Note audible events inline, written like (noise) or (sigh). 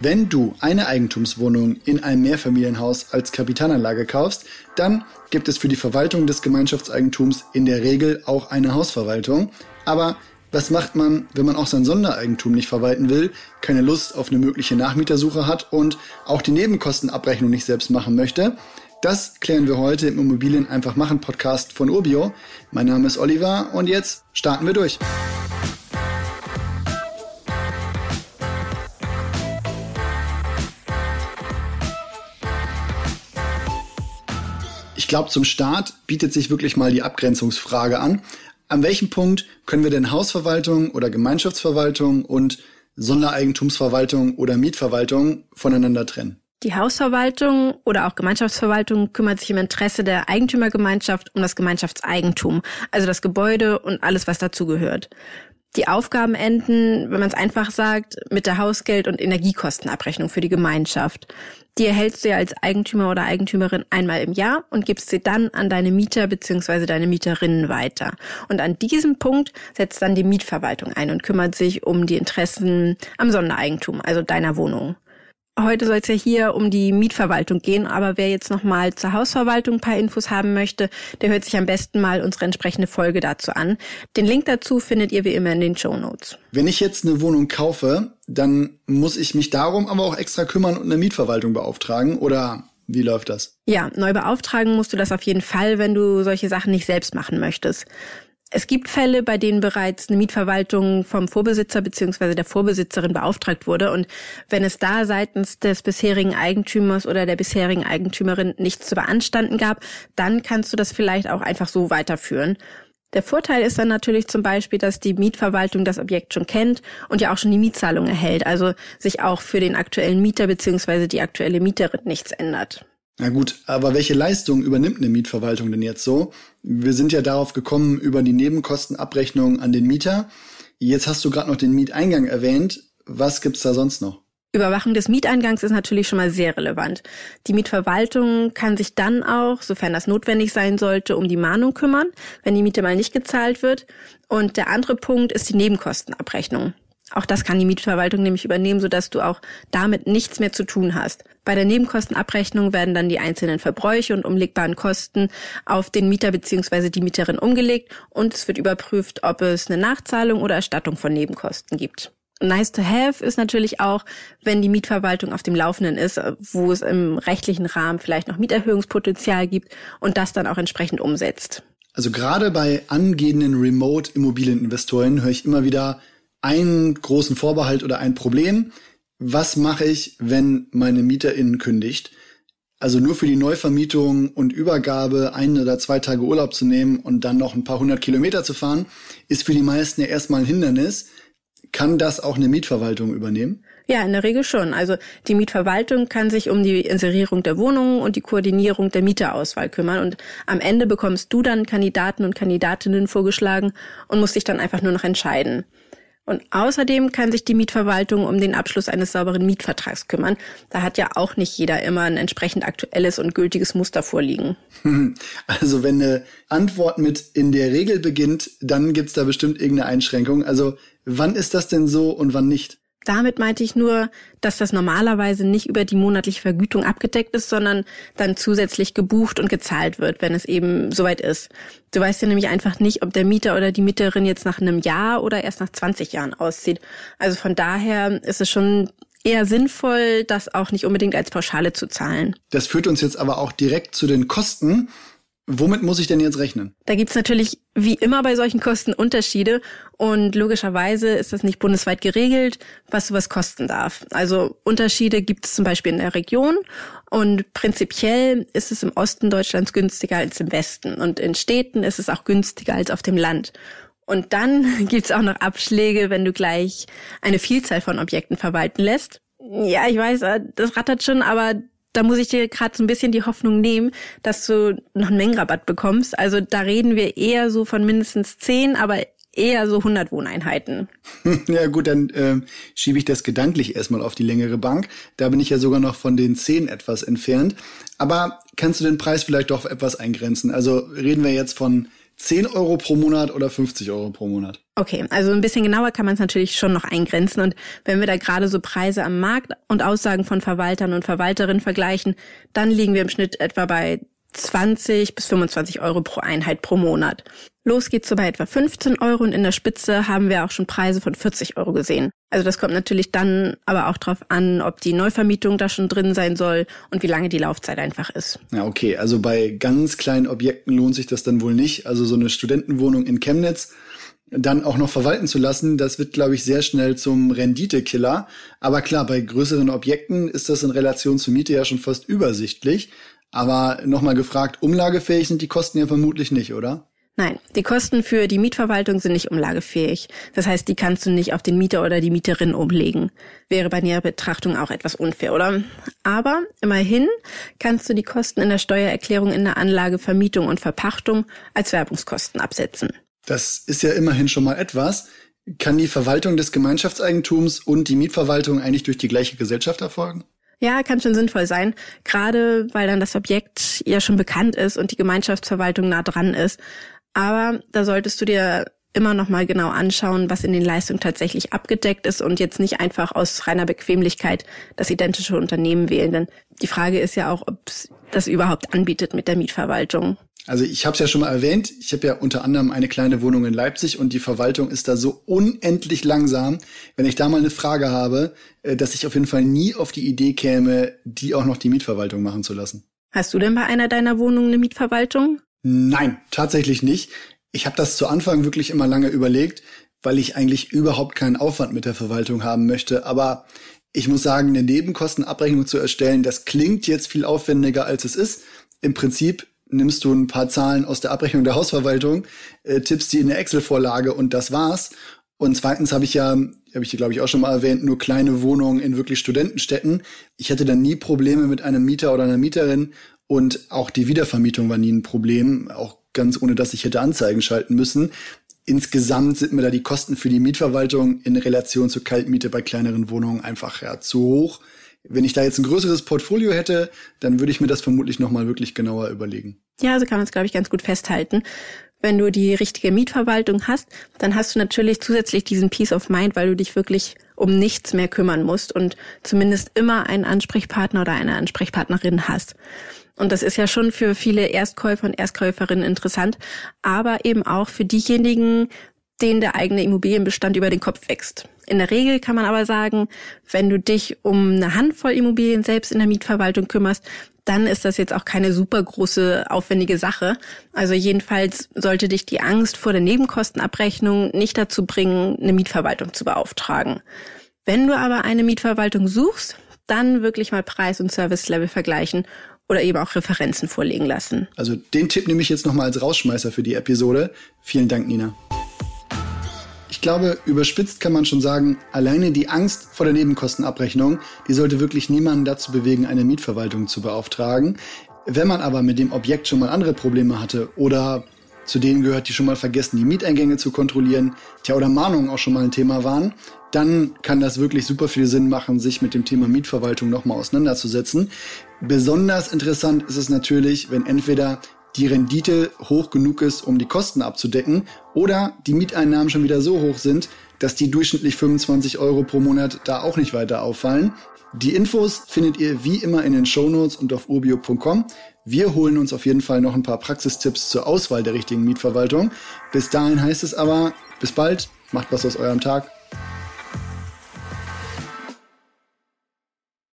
Wenn du eine Eigentumswohnung in einem Mehrfamilienhaus als Kapitalanlage kaufst, dann gibt es für die Verwaltung des Gemeinschaftseigentums in der Regel auch eine Hausverwaltung. Aber was macht man, wenn man auch sein Sondereigentum nicht verwalten will, keine Lust auf eine mögliche Nachmietersuche hat und auch die Nebenkostenabrechnung nicht selbst machen möchte? Das klären wir heute im Immobilien einfach machen Podcast von Urbio. Mein Name ist Oliver und jetzt starten wir durch. Ich glaube, zum Start bietet sich wirklich mal die Abgrenzungsfrage an. An welchem Punkt können wir denn Hausverwaltung oder Gemeinschaftsverwaltung und Sondereigentumsverwaltung oder Mietverwaltung voneinander trennen? Die Hausverwaltung oder auch Gemeinschaftsverwaltung kümmert sich im Interesse der Eigentümergemeinschaft um das Gemeinschaftseigentum, also das Gebäude und alles, was dazugehört. Die Aufgaben enden, wenn man es einfach sagt, mit der Hausgeld- und Energiekostenabrechnung für die Gemeinschaft. Die erhältst du ja als Eigentümer oder Eigentümerin einmal im Jahr und gibst sie dann an deine Mieter bzw. deine Mieterinnen weiter. Und an diesem Punkt setzt dann die Mietverwaltung ein und kümmert sich um die Interessen am Sondereigentum, also deiner Wohnung. Heute soll es ja hier um die Mietverwaltung gehen, aber wer jetzt nochmal zur Hausverwaltung ein paar Infos haben möchte, der hört sich am besten mal unsere entsprechende Folge dazu an. Den Link dazu findet ihr wie immer in den Show Notes. Wenn ich jetzt eine Wohnung kaufe, dann muss ich mich darum aber auch extra kümmern und eine Mietverwaltung beauftragen oder wie läuft das? Ja, neu beauftragen musst du das auf jeden Fall, wenn du solche Sachen nicht selbst machen möchtest. Es gibt Fälle, bei denen bereits eine Mietverwaltung vom Vorbesitzer bzw. der Vorbesitzerin beauftragt wurde. Und wenn es da seitens des bisherigen Eigentümers oder der bisherigen Eigentümerin nichts zu beanstanden gab, dann kannst du das vielleicht auch einfach so weiterführen. Der Vorteil ist dann natürlich zum Beispiel, dass die Mietverwaltung das Objekt schon kennt und ja auch schon die Mietzahlung erhält, also sich auch für den aktuellen Mieter bzw. die aktuelle Mieterin nichts ändert. Na gut, aber welche Leistung übernimmt eine Mietverwaltung denn jetzt so? Wir sind ja darauf gekommen über die Nebenkostenabrechnung an den Mieter. Jetzt hast du gerade noch den Mieteingang erwähnt. Was gibt's da sonst noch? Überwachung des Mieteingangs ist natürlich schon mal sehr relevant. Die Mietverwaltung kann sich dann auch, sofern das notwendig sein sollte, um die Mahnung kümmern, wenn die Miete mal nicht gezahlt wird. Und der andere Punkt ist die Nebenkostenabrechnung. Auch das kann die Mietverwaltung nämlich übernehmen, sodass du auch damit nichts mehr zu tun hast. Bei der Nebenkostenabrechnung werden dann die einzelnen Verbräuche und umlegbaren Kosten auf den Mieter bzw. die Mieterin umgelegt und es wird überprüft, ob es eine Nachzahlung oder Erstattung von Nebenkosten gibt. Nice to have ist natürlich auch, wenn die Mietverwaltung auf dem Laufenden ist, wo es im rechtlichen Rahmen vielleicht noch Mieterhöhungspotenzial gibt und das dann auch entsprechend umsetzt. Also gerade bei angehenden Remote-Immobilieninvestoren höre ich immer wieder, einen großen Vorbehalt oder ein Problem. Was mache ich, wenn meine Mieterin kündigt? Also nur für die Neuvermietung und Übergabe ein oder zwei Tage Urlaub zu nehmen und dann noch ein paar hundert Kilometer zu fahren, ist für die meisten ja erstmal ein Hindernis. Kann das auch eine Mietverwaltung übernehmen? Ja, in der Regel schon. Also die Mietverwaltung kann sich um die Inserierung der Wohnungen und die Koordinierung der Mieterauswahl kümmern. Und am Ende bekommst du dann Kandidaten und Kandidatinnen vorgeschlagen und musst dich dann einfach nur noch entscheiden. Und außerdem kann sich die Mietverwaltung um den Abschluss eines sauberen Mietvertrags kümmern. Da hat ja auch nicht jeder immer ein entsprechend aktuelles und gültiges Muster vorliegen. (laughs) Also wenn eine Antwort mit in der Regel beginnt, dann gibt's da bestimmt irgendeine Einschränkung. Also wann ist das denn so und wann nicht? Damit meinte ich nur, dass das normalerweise nicht über die monatliche Vergütung abgedeckt ist, sondern dann zusätzlich gebucht und gezahlt wird, wenn es eben soweit ist. Du weißt ja nämlich einfach nicht, ob der Mieter oder die Mieterin jetzt nach einem Jahr oder erst nach 20 Jahren auszieht. Also von daher ist es schon eher sinnvoll, das auch nicht unbedingt als Pauschale zu zahlen. Das führt uns jetzt aber auch direkt zu den Kosten. Womit muss ich denn jetzt rechnen? Da gibt's natürlich wie immer bei solchen Kosten Unterschiede und logischerweise ist das nicht bundesweit geregelt, was sowas kosten darf. Also Unterschiede gibt es zum Beispiel in der Region und prinzipiell ist es im Osten Deutschlands günstiger als im Westen und in Städten ist es auch günstiger als auf dem Land. Und dann (laughs) gibt's auch noch Abschläge, wenn du gleich eine Vielzahl von Objekten verwalten lässt. Ja, ich weiß, äh, das rattert schon, aber da muss ich dir gerade so ein bisschen die Hoffnung nehmen, dass du noch einen Mengenrabatt bekommst. Also da reden wir eher so von mindestens zehn, aber eher so 100 Wohneinheiten. (laughs) Ja gut, dann äh, schiebe ich das gedanklich erstmal auf die längere Bank. Da bin ich ja sogar noch von den zehn etwas entfernt. Aber kannst du den Preis vielleicht doch etwas eingrenzen? Also reden wir jetzt von 10 Euro pro Monat oder 50 Euro pro Monat? Okay, also ein bisschen genauer kann man es natürlich schon noch eingrenzen. Und wenn wir da gerade so Preise am Markt und Aussagen von Verwaltern und Verwalterinnen vergleichen, dann liegen wir im Schnitt etwa bei 20 bis 25 Euro pro Einheit pro Monat. Los geht's so bei etwa 15 Euro und in der Spitze haben wir auch schon Preise von 40 Euro gesehen. Also das kommt natürlich dann aber auch darauf an, ob die Neuvermietung da schon drin sein soll und wie lange die Laufzeit einfach ist. Ja, okay. Also bei ganz kleinen Objekten lohnt sich das dann wohl nicht. Also so eine Studentenwohnung in Chemnitz dann auch noch verwalten zu lassen, das wird, glaube ich, sehr schnell zum Renditekiller. Aber klar, bei größeren Objekten ist das in Relation zur Miete ja schon fast übersichtlich. Aber nochmal gefragt, umlagefähig sind die Kosten ja vermutlich nicht, oder? Nein, die Kosten für die Mietverwaltung sind nicht umlagefähig. Das heißt, die kannst du nicht auf den Mieter oder die Mieterin umlegen. Wäre bei näherer Betrachtung auch etwas unfair, oder? Aber immerhin kannst du die Kosten in der Steuererklärung in der Anlage Vermietung und Verpachtung als Werbungskosten absetzen. Das ist ja immerhin schon mal etwas. Kann die Verwaltung des Gemeinschaftseigentums und die Mietverwaltung eigentlich durch die gleiche Gesellschaft erfolgen? Ja, kann schon sinnvoll sein, gerade weil dann das Objekt ja schon bekannt ist und die Gemeinschaftsverwaltung nah dran ist. Aber da solltest du dir immer noch mal genau anschauen, was in den Leistungen tatsächlich abgedeckt ist und jetzt nicht einfach aus reiner Bequemlichkeit das identische Unternehmen wählen. Denn die Frage ist ja auch, ob das überhaupt anbietet mit der Mietverwaltung. Also ich habe es ja schon mal erwähnt, ich habe ja unter anderem eine kleine Wohnung in Leipzig und die Verwaltung ist da so unendlich langsam. Wenn ich da mal eine Frage habe, äh, dass ich auf jeden Fall nie auf die Idee käme, die auch noch die Mietverwaltung machen zu lassen. Hast du denn bei einer deiner Wohnungen eine Mietverwaltung? Nein, tatsächlich nicht. Ich habe das zu Anfang wirklich immer lange überlegt, weil ich eigentlich überhaupt keinen Aufwand mit der Verwaltung haben möchte. Aber ich muss sagen, eine Nebenkostenabrechnung zu erstellen, das klingt jetzt viel aufwendiger, als es ist. Im Prinzip nimmst du ein paar Zahlen aus der Abrechnung der Hausverwaltung, äh, tippst die in eine Excel-Vorlage und das war's. Und zweitens habe ich ja, habe ich dir glaube ich auch schon mal erwähnt, nur kleine Wohnungen in wirklich Studentenstädten. Ich hätte dann nie Probleme mit einem Mieter oder einer Mieterin und auch die Wiedervermietung war nie ein Problem, auch ganz ohne dass ich hätte Anzeigen schalten müssen. Insgesamt sind mir da die Kosten für die Mietverwaltung in Relation zur Kaltmiete bei kleineren Wohnungen einfach ja, zu hoch. Wenn ich da jetzt ein größeres Portfolio hätte, dann würde ich mir das vermutlich nochmal wirklich genauer überlegen. Ja, also kann man es, glaube ich, ganz gut festhalten. Wenn du die richtige Mietverwaltung hast, dann hast du natürlich zusätzlich diesen Peace of Mind, weil du dich wirklich um nichts mehr kümmern musst und zumindest immer einen Ansprechpartner oder eine Ansprechpartnerin hast. Und das ist ja schon für viele Erstkäufer und Erstkäuferinnen interessant, aber eben auch für diejenigen, denen der eigene Immobilienbestand über den Kopf wächst. In der Regel kann man aber sagen, wenn du dich um eine Handvoll Immobilien selbst in der Mietverwaltung kümmerst, dann ist das jetzt auch keine super große, aufwendige Sache. Also jedenfalls sollte dich die Angst vor der Nebenkostenabrechnung nicht dazu bringen, eine Mietverwaltung zu beauftragen. Wenn du aber eine Mietverwaltung suchst, dann wirklich mal Preis und Service-Level vergleichen oder eben auch Referenzen vorlegen lassen. Also den Tipp nehme ich jetzt nochmal als Rausschmeißer für die Episode. Vielen Dank, Nina. Ich glaube, überspitzt kann man schon sagen, alleine die Angst vor der Nebenkostenabrechnung, die sollte wirklich niemanden dazu bewegen, eine Mietverwaltung zu beauftragen. Wenn man aber mit dem Objekt schon mal andere Probleme hatte oder zu denen gehört, die schon mal vergessen, die Mieteingänge zu kontrollieren, tja, oder Mahnungen auch schon mal ein Thema waren, dann kann das wirklich super viel Sinn machen, sich mit dem Thema Mietverwaltung nochmal auseinanderzusetzen. Besonders interessant ist es natürlich, wenn entweder die Rendite hoch genug ist, um die Kosten abzudecken, oder die Mieteinnahmen schon wieder so hoch sind, dass die durchschnittlich 25 Euro pro Monat da auch nicht weiter auffallen. Die Infos findet ihr wie immer in den Shownotes und auf urbio.com. Wir holen uns auf jeden Fall noch ein paar Praxistipps zur Auswahl der richtigen Mietverwaltung. Bis dahin heißt es aber, bis bald, macht was aus eurem Tag